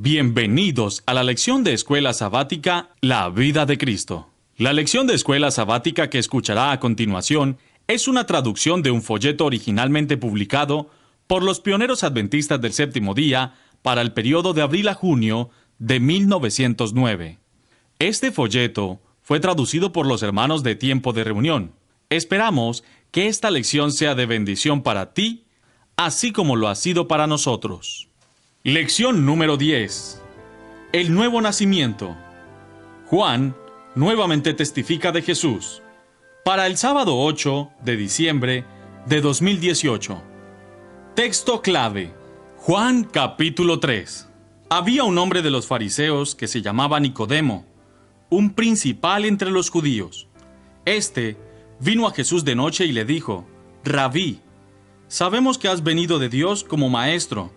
Bienvenidos a la lección de escuela sabática La vida de Cristo. La lección de escuela sabática que escuchará a continuación es una traducción de un folleto originalmente publicado por los pioneros adventistas del séptimo día para el periodo de abril a junio de 1909. Este folleto fue traducido por los hermanos de Tiempo de Reunión. Esperamos que esta lección sea de bendición para ti, así como lo ha sido para nosotros. Lección número 10. El nuevo nacimiento. Juan nuevamente testifica de Jesús. Para el sábado 8 de diciembre de 2018. Texto clave. Juan capítulo 3. Había un hombre de los fariseos que se llamaba Nicodemo, un principal entre los judíos. Este vino a Jesús de noche y le dijo, Rabí, sabemos que has venido de Dios como maestro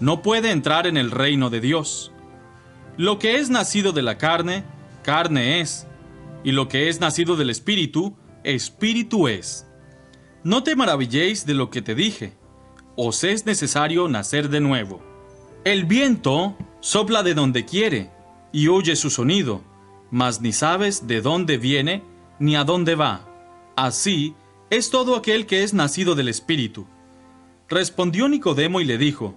no puede entrar en el reino de Dios. Lo que es nacido de la carne, carne es, y lo que es nacido del Espíritu, Espíritu es. No te maravilléis de lo que te dije, os es necesario nacer de nuevo. El viento sopla de donde quiere, y oye su sonido, mas ni sabes de dónde viene ni a dónde va. Así es todo aquel que es nacido del Espíritu. Respondió Nicodemo y le dijo,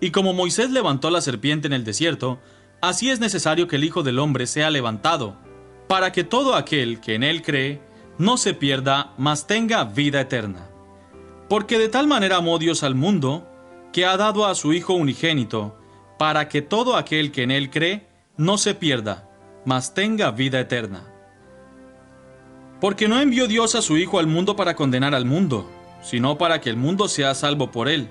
Y como Moisés levantó la serpiente en el desierto, así es necesario que el Hijo del Hombre sea levantado, para que todo aquel que en él cree no se pierda, mas tenga vida eterna. Porque de tal manera amó Dios al mundo, que ha dado a su Hijo unigénito, para que todo aquel que en él cree no se pierda, mas tenga vida eterna. Porque no envió Dios a su Hijo al mundo para condenar al mundo, sino para que el mundo sea salvo por él.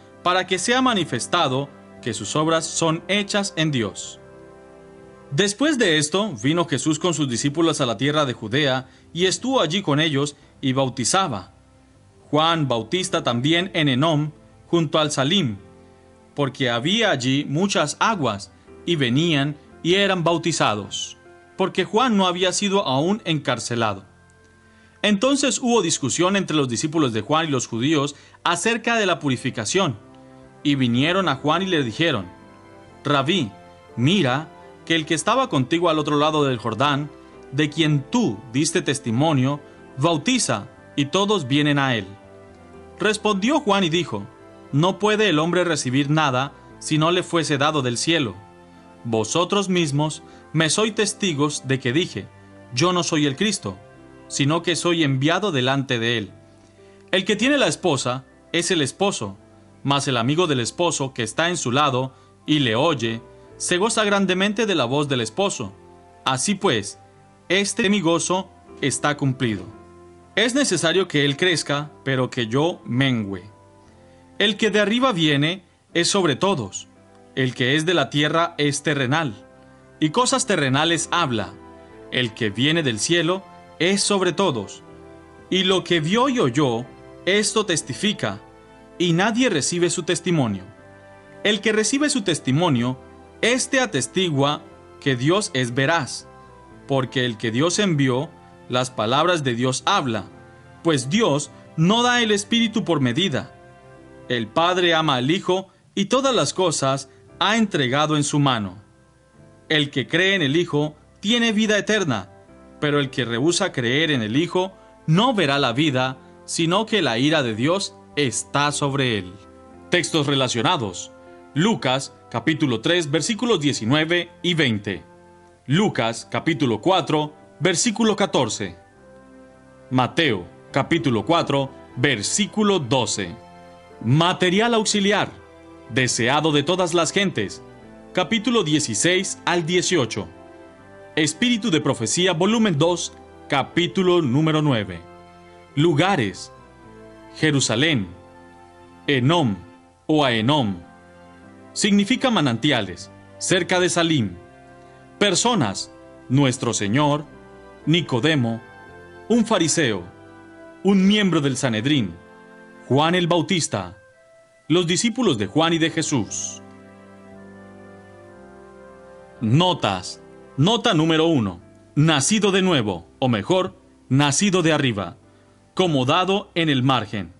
para que sea manifestado que sus obras son hechas en Dios. Después de esto, vino Jesús con sus discípulos a la tierra de Judea, y estuvo allí con ellos, y bautizaba. Juan Bautista también en Enom, junto al Salim, porque había allí muchas aguas, y venían y eran bautizados, porque Juan no había sido aún encarcelado. Entonces hubo discusión entre los discípulos de Juan y los judíos acerca de la purificación. Y vinieron a Juan y le dijeron, Rabí, mira que el que estaba contigo al otro lado del Jordán, de quien tú diste testimonio, bautiza, y todos vienen a él. Respondió Juan y dijo, No puede el hombre recibir nada si no le fuese dado del cielo. Vosotros mismos me sois testigos de que dije, Yo no soy el Cristo, sino que soy enviado delante de él. El que tiene la esposa es el esposo, mas el amigo del esposo que está en su lado y le oye, se goza grandemente de la voz del esposo. Así pues, este mi gozo está cumplido. Es necesario que él crezca, pero que yo mengüe. El que de arriba viene es sobre todos, el que es de la tierra es terrenal, y cosas terrenales habla. El que viene del cielo es sobre todos, y lo que vio y oyó, esto testifica, y nadie recibe su testimonio. El que recibe su testimonio, éste atestigua que Dios es veraz, porque el que Dios envió, las palabras de Dios habla, pues Dios no da el Espíritu por medida. El Padre ama al Hijo y todas las cosas ha entregado en su mano. El que cree en el Hijo tiene vida eterna, pero el que rehúsa creer en el Hijo no verá la vida, sino que la ira de Dios está sobre él. Textos relacionados. Lucas capítulo 3 versículos 19 y 20. Lucas capítulo 4 versículo 14. Mateo capítulo 4 versículo 12. Material auxiliar, deseado de todas las gentes. Capítulo 16 al 18. Espíritu de Profecía, volumen 2, capítulo número 9. Lugares. Jerusalén. Enom o Aenom. Significa manantiales, cerca de Salim. Personas. Nuestro Señor, Nicodemo, un fariseo, un miembro del Sanedrín, Juan el Bautista, los discípulos de Juan y de Jesús. Notas. Nota número uno. Nacido de nuevo, o mejor, nacido de arriba, como dado en el margen.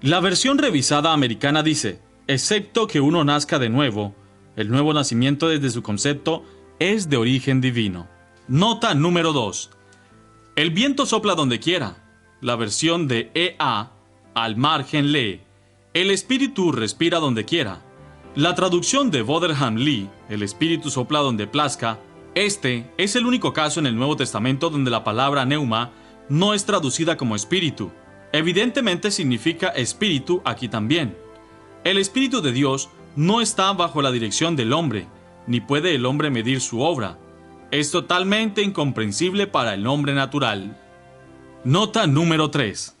La versión revisada americana dice, excepto que uno nazca de nuevo, el nuevo nacimiento desde su concepto es de origen divino. Nota número 2. El viento sopla donde quiera. La versión de EA, al margen lee, el espíritu respira donde quiera. La traducción de Boderham Lee, el espíritu sopla donde plazca, este es el único caso en el Nuevo Testamento donde la palabra neuma no es traducida como espíritu. Evidentemente significa espíritu aquí también. El espíritu de Dios no está bajo la dirección del hombre, ni puede el hombre medir su obra. Es totalmente incomprensible para el hombre natural. Nota número 3.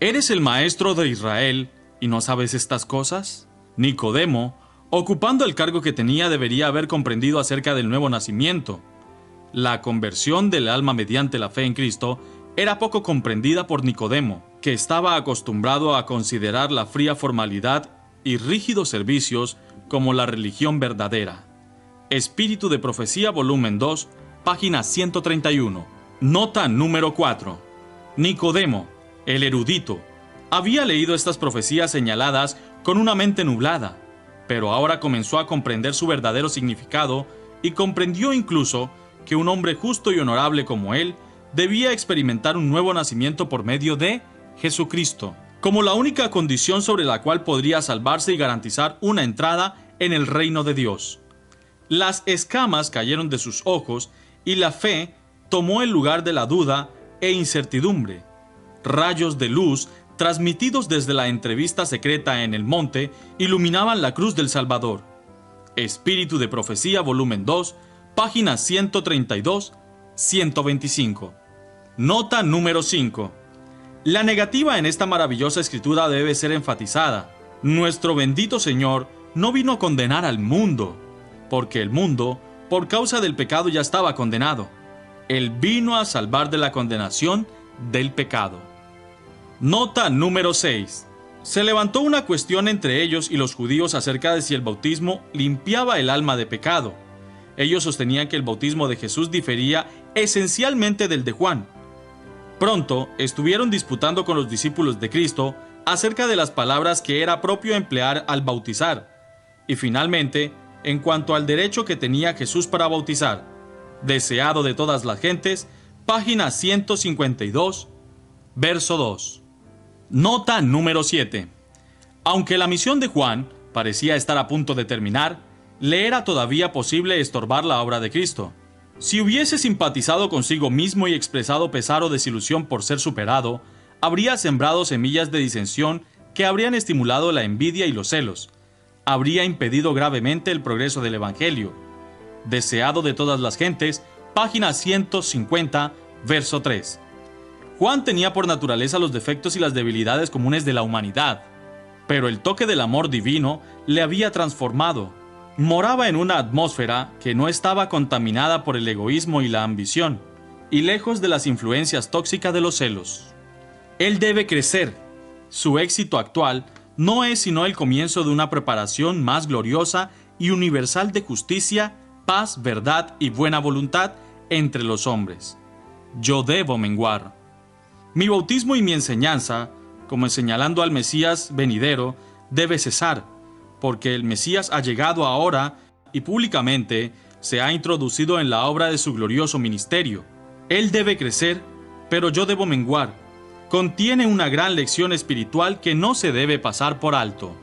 ¿Eres el maestro de Israel y no sabes estas cosas? Nicodemo Ocupando el cargo que tenía debería haber comprendido acerca del nuevo nacimiento. La conversión del alma mediante la fe en Cristo era poco comprendida por Nicodemo, que estaba acostumbrado a considerar la fría formalidad y rígidos servicios como la religión verdadera. Espíritu de Profecía, volumen 2, página 131. Nota número 4. Nicodemo, el erudito, había leído estas profecías señaladas con una mente nublada pero ahora comenzó a comprender su verdadero significado y comprendió incluso que un hombre justo y honorable como él debía experimentar un nuevo nacimiento por medio de Jesucristo, como la única condición sobre la cual podría salvarse y garantizar una entrada en el reino de Dios. Las escamas cayeron de sus ojos y la fe tomó el lugar de la duda e incertidumbre. Rayos de luz transmitidos desde la entrevista secreta en el monte, iluminaban la cruz del Salvador. Espíritu de Profecía, volumen 2, páginas 132-125. Nota número 5. La negativa en esta maravillosa escritura debe ser enfatizada. Nuestro bendito Señor no vino a condenar al mundo, porque el mundo, por causa del pecado, ya estaba condenado. Él vino a salvar de la condenación del pecado. Nota número 6. Se levantó una cuestión entre ellos y los judíos acerca de si el bautismo limpiaba el alma de pecado. Ellos sostenían que el bautismo de Jesús difería esencialmente del de Juan. Pronto estuvieron disputando con los discípulos de Cristo acerca de las palabras que era propio emplear al bautizar. Y finalmente, en cuanto al derecho que tenía Jesús para bautizar, deseado de todas las gentes, página 152, verso 2. Nota número 7. Aunque la misión de Juan parecía estar a punto de terminar, le era todavía posible estorbar la obra de Cristo. Si hubiese simpatizado consigo mismo y expresado pesar o desilusión por ser superado, habría sembrado semillas de disensión que habrían estimulado la envidia y los celos. Habría impedido gravemente el progreso del Evangelio. Deseado de todas las gentes, página 150, verso 3. Juan tenía por naturaleza los defectos y las debilidades comunes de la humanidad, pero el toque del amor divino le había transformado. Moraba en una atmósfera que no estaba contaminada por el egoísmo y la ambición, y lejos de las influencias tóxicas de los celos. Él debe crecer. Su éxito actual no es sino el comienzo de una preparación más gloriosa y universal de justicia paz, verdad y buena voluntad entre los hombres. Yo debo menguar. Mi bautismo y mi enseñanza, como señalando al Mesías venidero, debe cesar, porque el Mesías ha llegado ahora y públicamente se ha introducido en la obra de su glorioso ministerio. Él debe crecer, pero yo debo menguar. Contiene una gran lección espiritual que no se debe pasar por alto.